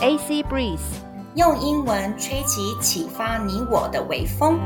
AC Breeze，用英文吹起启发你我的微风。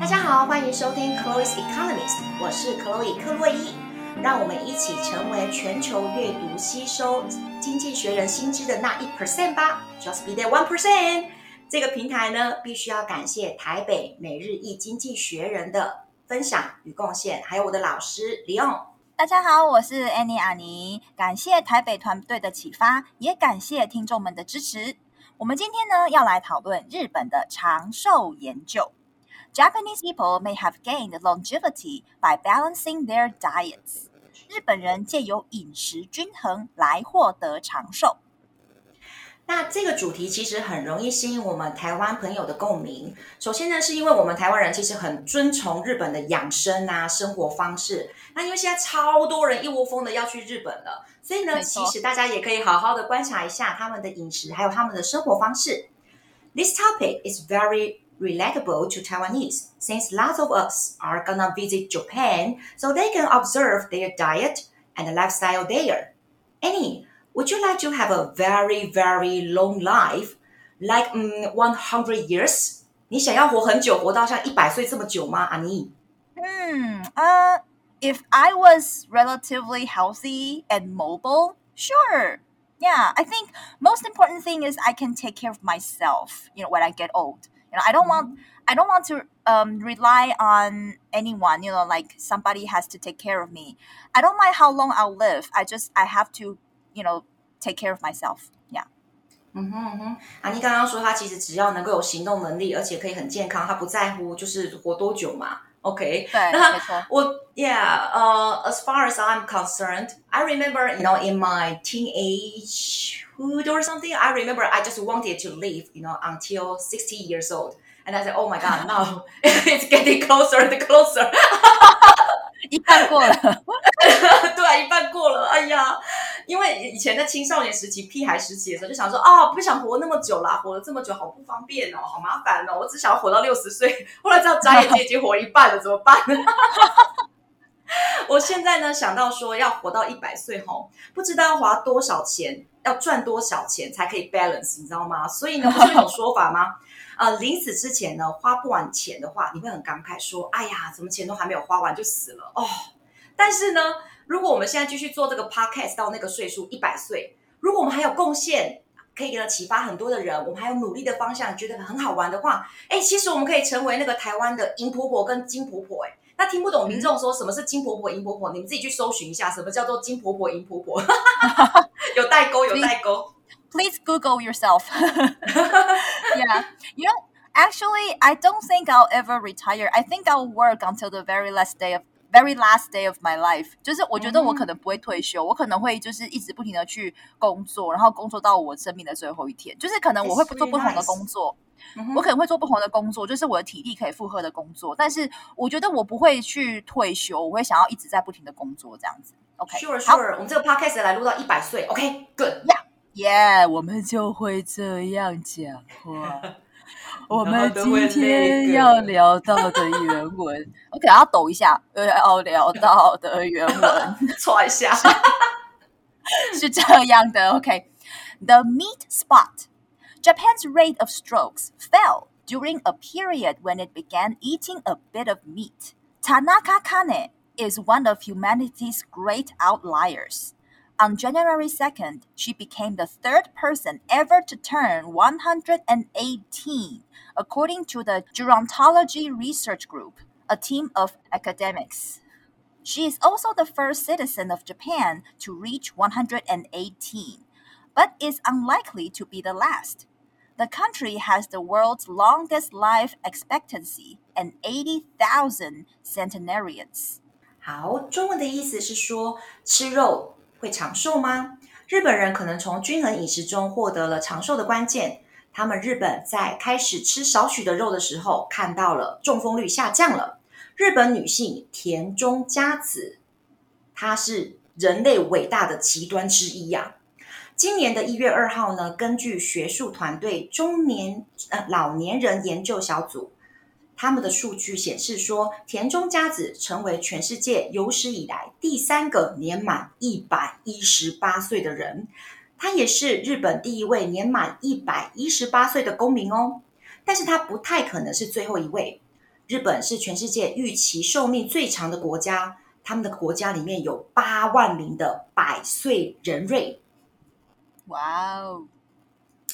大家好，欢迎收听 Chloe's Economist，我是 Chloe 克洛伊，让我们一起成为全球阅读吸收经济学人新知的那一 percent 吧，Just be that one percent。这个平台呢，必须要感谢台北每日一经济学人的分享与贡献，还有我的老师李勇。大家好，我是 Annie 阿妮，感谢台北团队的启发，也感谢听众们的支持。我们今天呢，要来讨论日本的长寿研究。Japanese people may have gained longevity by balancing their diets。日本人借由饮食均衡来获得长寿。那这个主题其实很容易吸引我们台湾朋友的共鸣。首先呢，是因为我们台湾人其实很尊崇日本的养生啊生活方式。那因为现在超多人一窝蜂的要去日本了，所以呢，其实大家也可以好好的观察一下他们的饮食，还有他们的生活方式。This topic is very relatable to Taiwanese, since lots of us are gonna visit Japan, so they can observe their diet and lifestyle there. Annie, Would you like to have a very, very long life, like um one hundred years？你想要活很久，活到像一百岁这么久吗？阿妮？嗯，呃，if I was relatively healthy and mobile, sure. Yeah, I think most important thing is I can take care of myself. You know, when I get old, you know, I don't want, I don't want to um rely on anyone. You know, like somebody has to take care of me. I don't mind how long I'll live. I just, I have to. You know, take care of myself. Yeah. 嗯哼嗯哼，阿妮刚刚说，他其实只要能够有行动能力，而且可以很健康，他不在乎就是活多久嘛。OK，对，没错。我，Yeah，呃、uh,，as far as I'm concerned, I remember, you know, in my teenagehood or something, I remember I just wanted to live, you know, until sixty years old, and I said, Oh my God, now it's getting closer and closer. 一半过了，对，一半过了。哎呀，因为以前在青少年时期、屁孩时期的时候，就想说啊、不想活那么久啦，活了这么久好不方便哦，好麻烦哦，我只想要活到六十岁。后来知道眨眼间已经活一半了，怎么办呢？我现在呢想到说要活到一百岁吼，不知道要花多少钱，要赚多少钱才可以 balance，你知道吗？所以呢，不是有说法吗？呃，临死之前呢，花不完钱的话，你会很感慨说：“哎呀，怎么钱都还没有花完就死了哦。”但是呢，如果我们现在继续做这个 podcast 到那个岁数一百岁，如果我们还有贡献，可以给他启发很多的人，我们还有努力的方向，觉得很好玩的话，哎，其实我们可以成为那个台湾的银婆婆跟金婆婆。哎，那听不懂民众说什么是金婆婆、银婆婆，你们自己去搜寻一下，什么叫做金婆婆、银婆婆，有代沟，有代沟。Please Google yourself. yeah, you know, actually, I don't think I'll ever retire. I think I'll work until the very last day of very last day of my life. 就是我觉得我可能不会退休，我可能会就是一直不停的去工作，然后工作到我生命的最后一天。就是可能我会做不同的工作，我可能会做不同的工作，就是我的体力可以负荷的工作。但是我觉得我不会去退休，我会想要一直在不停的工作这样子。OK，Sure, sure. 我们这个 podcast 来录到一百岁。OK，Good. Yeah. Yeah，我们就会这样讲话。我们今天要聊到的原文，OK，要抖一下。要聊到的原文，搓一下，是这样的。OK，The meat spot. Japan's rate of strokes fell during a period when it began eating a bit of meat. Tanaka Kane is one of humanity's great outliers. On January 2nd, she became the third person ever to turn 118, according to the Gerontology Research Group, a team of academics. She is also the first citizen of Japan to reach 118, but is unlikely to be the last. The country has the world's longest life expectancy and 80,000 centenarians. 好，中文的意思是说吃肉。 会长寿吗？日本人可能从均衡饮食中获得了长寿的关键。他们日本在开始吃少许的肉的时候，看到了中风率下降了。日本女性田中佳子，她是人类伟大的极端之一呀、啊。今年的一月二号呢，根据学术团队中年呃老年人研究小组他们的数据显示说，田中佳子成为全世界有史以来第三个年满一百一十八岁的人，他也是日本第一位年满一百一十八岁的公民哦。但是他不太可能是最后一位。日本是全世界预期寿命最长的国家，他们的国家里面有八万名的百岁人瑞。哇哦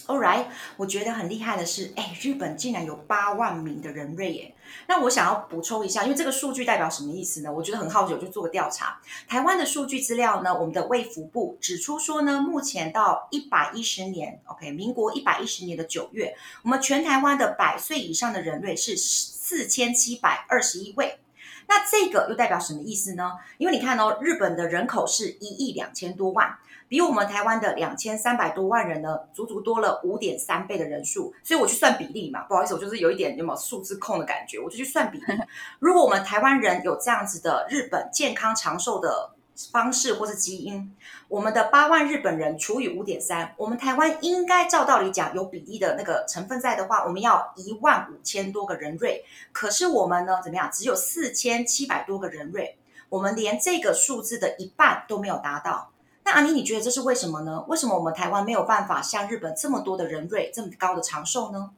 ！All right，我觉得很厉害的是，哎，日本竟然有八万名的人瑞耶！那我想要补充一下，因为这个数据代表什么意思呢？我觉得很好奇，我就做个调查。台湾的数据资料呢，我们的卫福部指出说呢，目前到一百一十年，OK，民国一百一十年的九月，我们全台湾的百岁以上的人瑞是四千七百二十一位。那这个又代表什么意思呢？因为你看哦，日本的人口是一亿两千多万。比我们台湾的两千三百多万人呢，足足多了五点三倍的人数，所以我去算比例嘛，不好意思，我就是有一点有没有数字控的感觉，我就去算比例。如果我们台湾人有这样子的日本健康长寿的方式或是基因，我们的八万日本人除以五点三，我们台湾应该照道理讲有比例的那个成分在的话，我们要一万五千多个人瑞，可是我们呢怎么样？只有四千七百多个人瑞，我们连这个数字的一半都没有达到。那阿妮，你觉得这是为什么呢？为什么我们台湾没有办法像日本这么多的人瑞，这么高的长寿呢？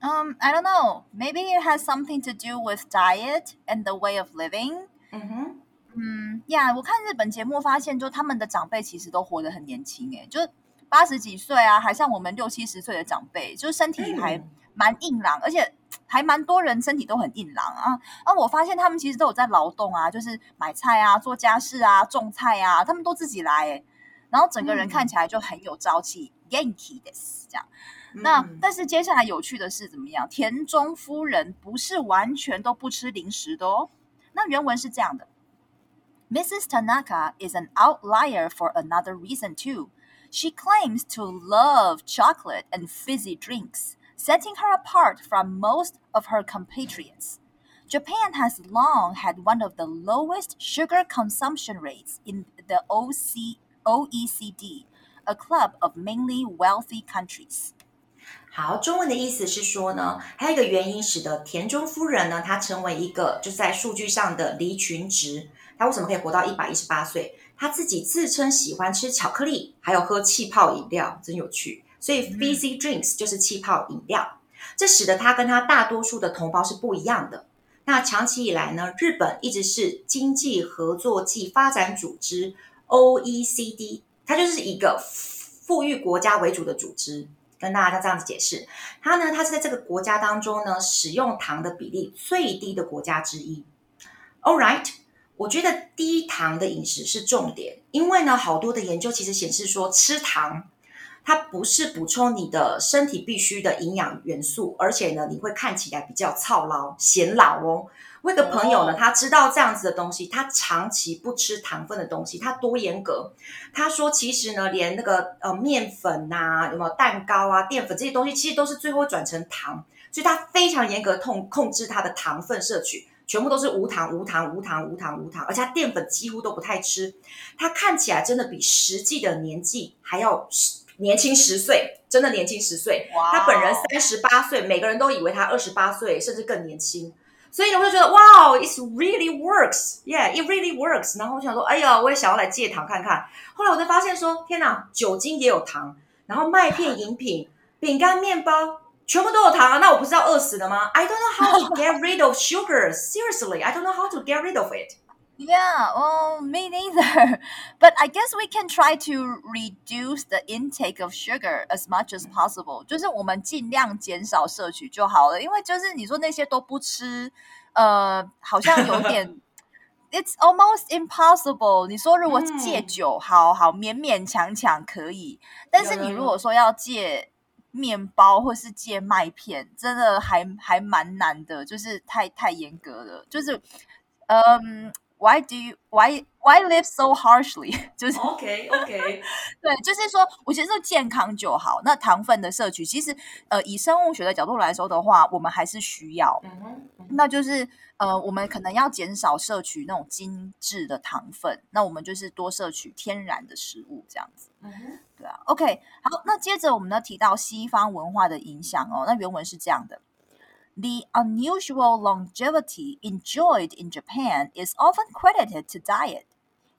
嗯、um,，I don't know. Maybe it has something to do with diet and the way of living. 嗯哼，嗯呀，我看日本节目发现，就他们的长辈其实都活得很年轻，诶，就八十几岁啊，还像我们六七十岁的长辈，就是身体还蛮硬朗，嗯、而且。还蛮多人身体都很硬朗啊，啊！我发现他们其实都有在劳动啊，就是买菜啊、做家事啊、种菜啊，他们都自己来诶，然后整个人看起来就很有朝气，元気です这样。那、嗯、但是接下来有趣的是怎么样？田中夫人不是完全都不吃零食的哦。那原文是这样的：Mrs. Tanaka is an outlier for another reason too. She claims to love chocolate and fizzy drinks. Setting her apart from most of her compatriots, Japan has long had one of the lowest sugar consumption rates in the OC OECD, a club of mainly wealthy countries. 好，中文的意思是说呢，还有一个原因使得田中夫人呢，她成为一个就是在数据上的离群值。她为什么可以活到一百一十八岁？她自己自称喜欢吃巧克力，还有喝气泡饮料，真有趣。 所以 fizzy drinks 就是气泡饮料，这使得它跟它大多数的同胞是不一样的。那长期以来呢，日本一直是经济合作暨发展组织 OECD，它就是一个富裕国家为主的组织。跟大家这样子解释，它呢，它是在这个国家当中呢，使用糖的比例最低的国家之一。All right，我觉得低糖的饮食是重点，因为呢，好多的研究其实显示说吃糖。它不是补充你的身体必需的营养元素，而且呢，你会看起来比较操劳、显老哦。我有个朋友呢，他知道这样子的东西，他长期不吃糖分的东西，他多严格。他说，其实呢，连那个呃面粉呐，有没有蛋糕啊、淀粉这些东西，其实都是最后转成糖，所以他非常严格控控制他的糖分摄取，全部都是无糖、无糖、无糖、无糖、无糖，而且他淀粉几乎都不太吃。他看起来真的比实际的年纪还要。年轻十岁，真的年轻十岁。Wow. 他本人三十八岁，每个人都以为他二十八岁，甚至更年轻。所以呢，我就觉得，哇，it really works，yeah，it really works。然后我想说，哎呀，我也想要来戒糖看看。后来我才发现说，天哪，酒精也有糖，然后麦片饮品、饼干、面包，全部都有糖啊！那我不是要饿死的吗？I don't know how to get rid of sugar. Seriously, I don't know how to get rid of it. Yeah, well, me neither. But I guess we can try to reduce the intake of sugar as much as possible. 就是我们尽量减少摄取就好了。因为就是你说那些都不吃，呃，好像有点，It's almost impossible. 你说如果戒酒，好好勉勉强强可以，但是你如果说要戒面包或是戒麦片，真的还还蛮难的，就是太太严格了，就是嗯。 Why do you why why live so harshly？就是 OK OK，对，就是说，我觉得健康就好。那糖分的摄取，其实呃，以生物学的角度来说的话，我们还是需要。那就是呃，我们可能要减少摄取那种精致的糖分。那我们就是多摄取天然的食物，这样子。嗯哼，对啊。OK，好，那接着我们呢提到西方文化的影响哦。那原文是这样的。The unusual longevity enjoyed in Japan is often credited to diet.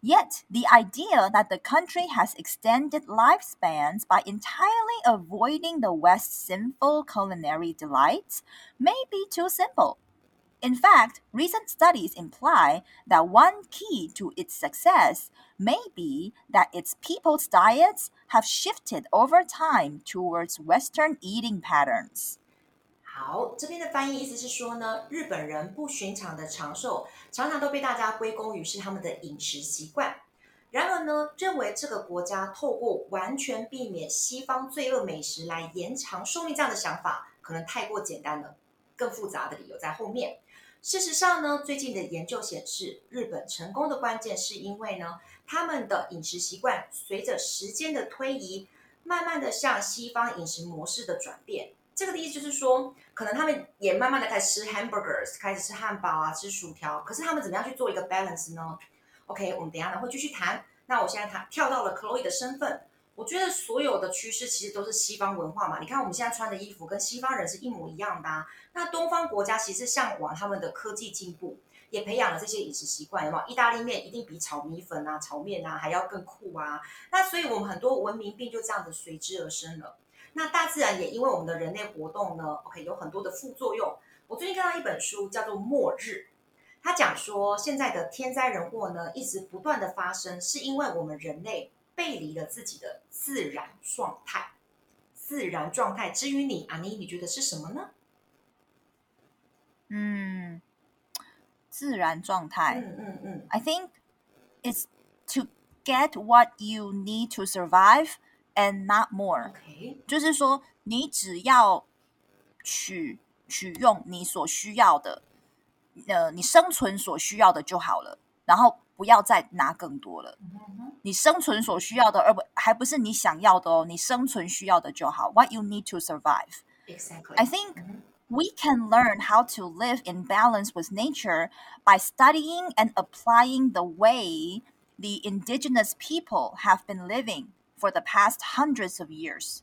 Yet, the idea that the country has extended lifespans by entirely avoiding the West's sinful culinary delights may be too simple. In fact, recent studies imply that one key to its success may be that its people's diets have shifted over time towards Western eating patterns. 好，这边的翻译意思是说呢，日本人不寻常的长寿，常常都被大家归功于是他们的饮食习惯。然而呢，认为这个国家透过完全避免西方罪恶美食来延长寿命这样的想法，可能太过简单了。更复杂的理由在后面。事实上呢，最近的研究显示，日本成功的关键是因为呢，他们的饮食习惯随着时间的推移，慢慢的向西方饮食模式的转变。这个的意思就是说，可能他们也慢慢的开始吃 hamburgers，开始吃汉堡啊，吃薯条。可是他们怎么样去做一个 balance 呢？OK，我们等下呢会继续谈。那我现在谈跳到了 Chloe 的身份，我觉得所有的趋势其实都是西方文化嘛。你看我们现在穿的衣服跟西方人是一模一样的啊。那东方国家其实向往他们的科技进步，也培养了这些饮食习惯，有没有？意大利面一定比炒米粉啊、炒面啊还要更酷啊。那所以我们很多文明病就这样子随之而生了。那大自然也因为我们的人类活动呢，OK，有很多的副作用。我最近看到一本书叫做《末日》，他讲说现在的天灾人祸呢，一直不断的发生，是因为我们人类背离了自己的自然状态。自然状态，至于你，阿妮，你觉得是什么呢？嗯，自然状态。嗯嗯嗯。I think it's to get what you need to survive. And not more，、okay. 就是说，你只要取取用你所需要的，呃，你生存所需要的就好了，然后不要再拿更多了。Mm -hmm. 你生存所需要的，而不还不是你想要的哦，你生存需要的就好。What you need to survive. Exactly. I think we can learn how to live in balance with nature by studying and applying the way the indigenous people have been living. For the past hundreds of years，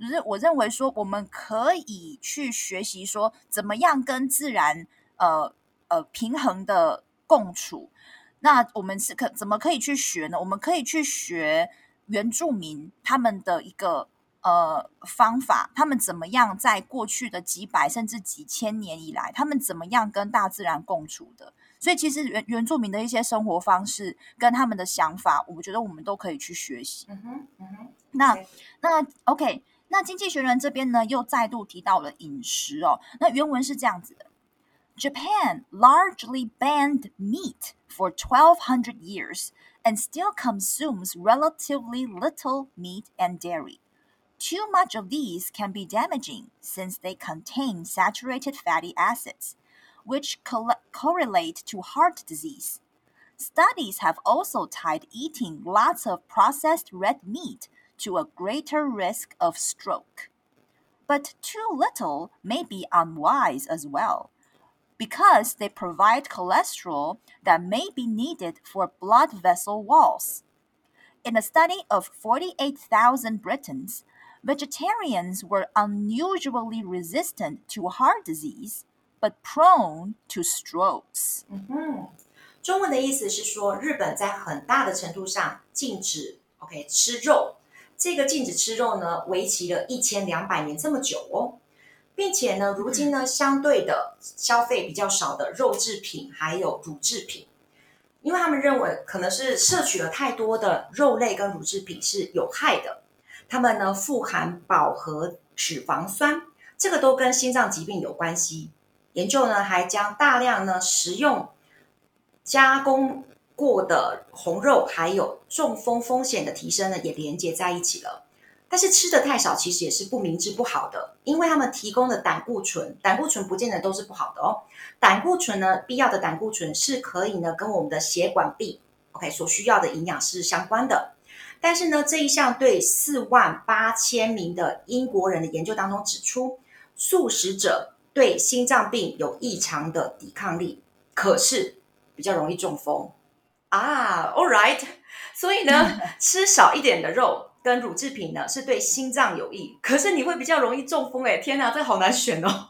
就是我认为说，我们可以去学习说，怎么样跟自然呃呃平衡的共处。那我们是可怎么可以去学呢？我们可以去学原住民他们的一个呃方法，他们怎么样在过去的几百甚至几千年以来，他们怎么样跟大自然共处的。所以其实原原住民的一些生活方式跟他们的想法，我觉得我们都可以去学习。嗯哼，嗯哼。那那 OK，那经济学人这边呢又再度提到了饮食哦。那原文是这样子的：Japan largely banned meat for twelve hundred years and still consumes relatively little meat and dairy. Too much of these can be damaging since they contain saturated fatty acids. Which correlate to heart disease. Studies have also tied eating lots of processed red meat to a greater risk of stroke. But too little may be unwise as well, because they provide cholesterol that may be needed for blood vessel walls. In a study of 48,000 Britons, vegetarians were unusually resistant to heart disease But prone to strokes。嗯哼，中文的意思是说，日本在很大的程度上禁止 OK 吃肉。这个禁止吃肉呢，为期了一千两百年这么久哦，并且呢，如今呢，相对的消费比较少的肉制品还有乳制品，因为他们认为可能是摄取了太多的肉类跟乳制品是有害的。他们呢，富含饱和脂肪酸，这个都跟心脏疾病有关系。研究呢，还将大量呢食用加工过的红肉，还有中风风险的提升呢，也连接在一起了。但是吃的太少，其实也是不明智不好的，因为他们提供的胆固醇，胆固醇不见得都是不好的哦。胆固醇呢，必要的胆固醇是可以呢跟我们的血管壁，OK 所需要的营养是相关的。但是呢，这一项对四万八千名的英国人的研究当中指出，素食者。对心脏病有异常的抵抗力，可是比较容易中风啊。All right，所以呢，吃少一点的肉跟乳制品呢，是对心脏有益，可是你会比较容易中风。哎，天哪，这好难选哦。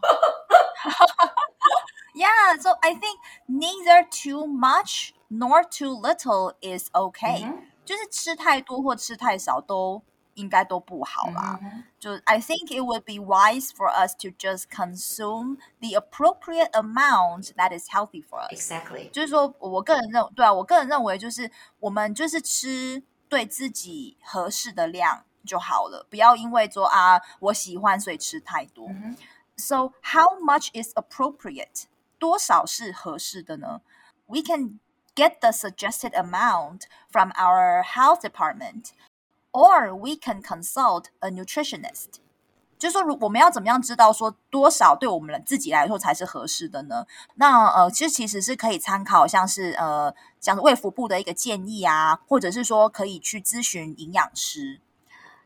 Yeah, so I think neither too much nor too little is okay. Mm-hmm. 就是吃太多或吃太少都应该都不好啦。Mm-hmm. 就 I think it would be wise for us to just consume the appropriate amount that is healthy for us. Exactly. 就是说我个人认对啊，我个人认为就是我们就是吃对自己合适的量就好了，不要因为说啊我喜欢所以吃太多。Mm-hmm. So how much is appropriate? 多少是合适的呢？We can get the suggested amount from our health department, or we can consult a nutritionist. 就是说，如我们要怎么样知道说多少对我们自己来说才是合适的呢？那呃，其实其实是可以参考像是呃，像卫福部的一个建议啊，或者是说可以去咨询营养师。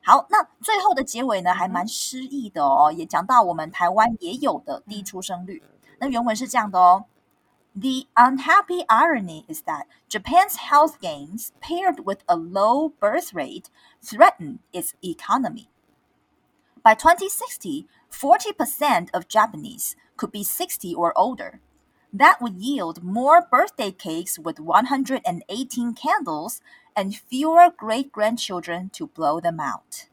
好，那最后的结尾呢，还蛮诗意的哦，也讲到我们台湾也有的低出生率。那原文是这样的哦：The unhappy irony is that Japan's health gains paired with a low birth rate threaten its economy. By 2060, 40% of Japanese could be 60 or older. That would yield more birthday cakes with 118 candles and fewer great grandchildren to blow them out.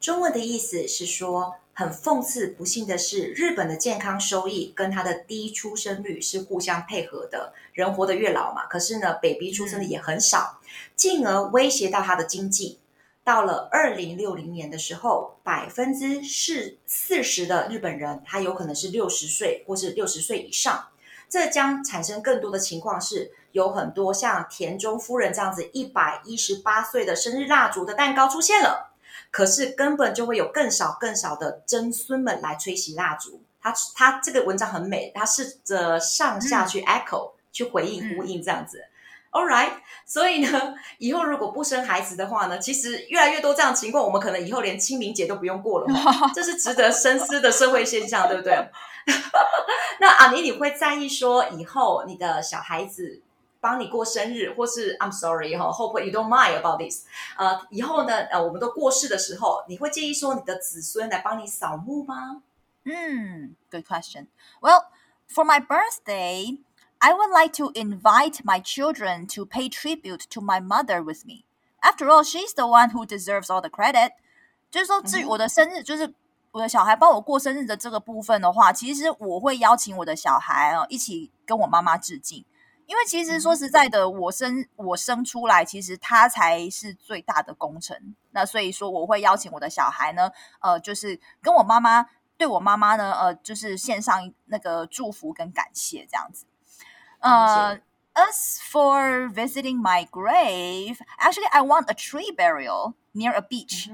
中文的意思是说。很讽刺，不幸的是，日本的健康收益跟它的低出生率是互相配合的。人活得越老嘛，可是呢，baby 出生的也很少，进而威胁到它的经济。 到了二零六零年的时候，百分之四四十的日本人，他有可能是六十岁或是六十岁以上。这将产生更多的情况是，有很多像田中夫人这样子一百一十八岁的生日蜡烛的蛋糕出现了。可是根本就会有更少更少的曾孙们来吹熄蜡烛。他他这个文章很美，他试着上下去 echo、嗯、去回应呼应这样子。All right，所以呢，以后如果不生孩子的话呢，其实越来越多这样的情况，我们可能以后连清明节都不用过了。这是值得深思的社会现象，对不对？那阿妮，你会在意说以后你的小孩子？帮你过生日，或是 I'm sorry 哈，hope you don't mind about this。呃，以后呢，呃，我们都过世的时候，你会介意说你的子孙来帮你扫墓吗？嗯，Good question. Well, for my birthday, I would like to invite my children to pay tribute to my mother with me. After all, she's the one who deserves all the credit. 就是说，至于我的生日，就是我的小孩帮我过生日的这个部分的话，其实我会邀请我的小孩啊，一起跟我妈妈致敬。因为其实说实在的，我生我生出来，其实他才是最大的功臣。那所以说，我会邀请我的小孩呢，呃，就是跟我妈妈，对我妈妈呢，呃，就是献上那个祝福跟感谢这样子。呃，As for visiting my grave, actually, I want a tree burial near a beach。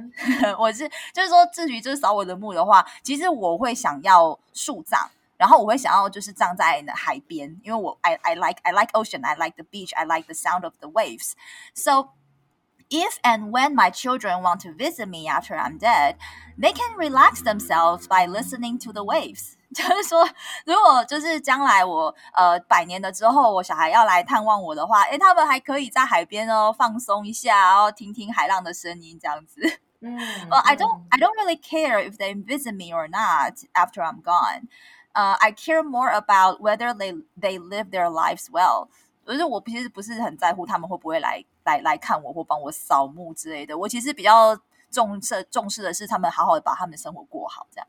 我是就是说，至于就是扫我的墓的话，其实我会想要树葬。然后我会想要就是葬在海边，因为我 I I like I like ocean, I like the beach, I like the sound of the waves. So if and when my children want to visit me after I'm dead, they can relax themselves by listening to the waves. 就是说，如果就是将来我呃百年了之后，我小孩要来探望我的话，诶，他们还可以在海边哦放松一下，然后听听海浪的声音，这样子。嗯，Well, I don't I don't really care if they visit me or not after I'm gone. Uh, I care more about whether they they live their lives well。就是我其实不是很在乎他们会不会来来来看我或帮我扫墓之类的。我其实比较重视重视的是他们好好的把他们的生活过好这样。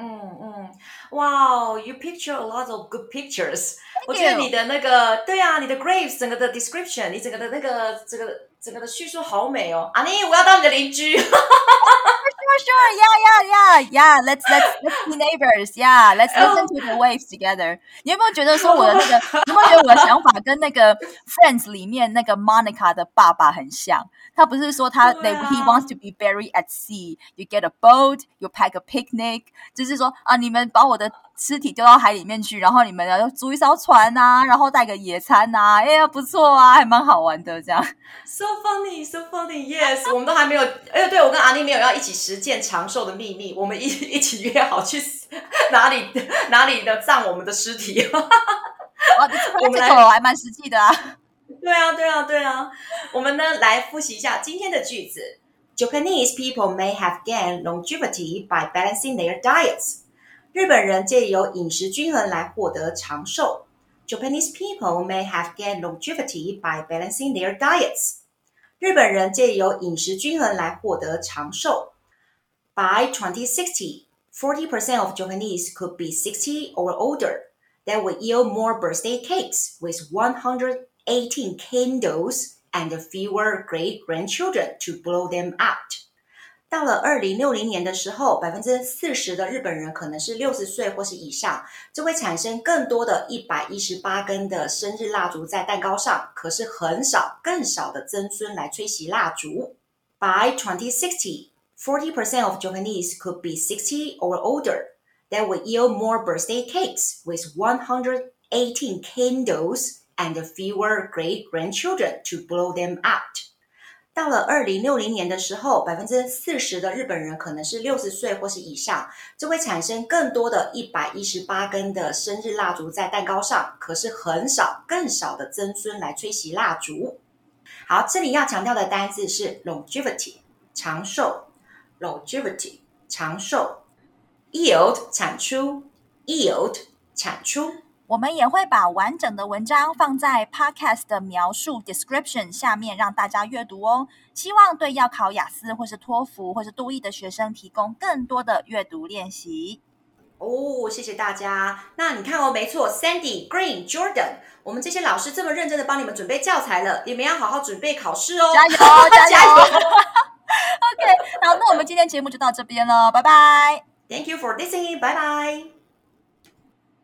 嗯嗯，哇、wow，You picture a lot of good pictures。我觉得你的那个对啊，你的 graves 整个的 description，你整个的那个这个 整个的叙述好美哦。阿妮，我要当你的邻居。Sure, sure, yeah, yeah, yeah, yeah. Let's let's let's be neighbors. Yeah, let's listen to the waves together. 你有没有觉得说我的那个？你有没有觉得我的想法跟那个 Friends 里面那个 Monica 的爸爸很像？他不是说他 they he wants to be buried at sea. You get a boat, you pack a picnic. 就是说啊，你们把我的尸体丢到海里面去，然后你们要租一艘船啊，然后带个野餐啊，哎呀，不错啊，还蛮好玩的这样。So funny, so funny. Yes，我们都还没有。哎，对，我跟阿妮没有要一起实践长寿的秘密，我们一一起约好去哪里 哪里的葬我们的尸体。哇，我们来还蛮实际的啊。对啊，对啊，对啊。我们呢来复习一下今天的句子。Japanese people may have gained longevity by balancing their diets. 日本人借由饮食均衡来获得长寿。Japanese people may have gained longevity by balancing their diets. 日本人借由饮食均衡来获得长寿。By 2060, 40% of Japanese could be 60 or older. That would yield more birthday cakes with 118 candles and fewer great-grandchildren to blow them out. 到了二零六零年的时候，百分之四十的日本人可能是六十岁或是以上，这会产生更多的一百一十八根的生日蜡烛在蛋糕上，可是很少更少的曾孙来吹熄蜡烛。By 2060, 40% of Japanese could be 60 or older. That would yield more birthday cakes with 118 candles and fewer great-grandchildren to blow them out. 到了二零六零年的时候，百分之四十的日本人可能是六十岁或是以上，就会产生更多的一百一十八根的生日蜡烛在蛋糕上，可是很少更少的曾孙来吹熄蜡烛。好，这里要强调的单字是 longevity 长寿，longevity 长寿，yield 产出，yield 产出。我们也会把完整的文章放在 Podcast 的描述 description 下面，让大家阅读哦。希望对要考雅思或是托福或是多益的学生提供更多的阅读练习哦。谢谢大家。那你看哦，没错，Sandy、Green、Jordan，我们这些老师这么认真的帮你们准备教材了，你们要好好准备考试哦。加油，加油！OK，好，那我们今天节目就到这边了，拜拜。Thank you for listening，拜拜。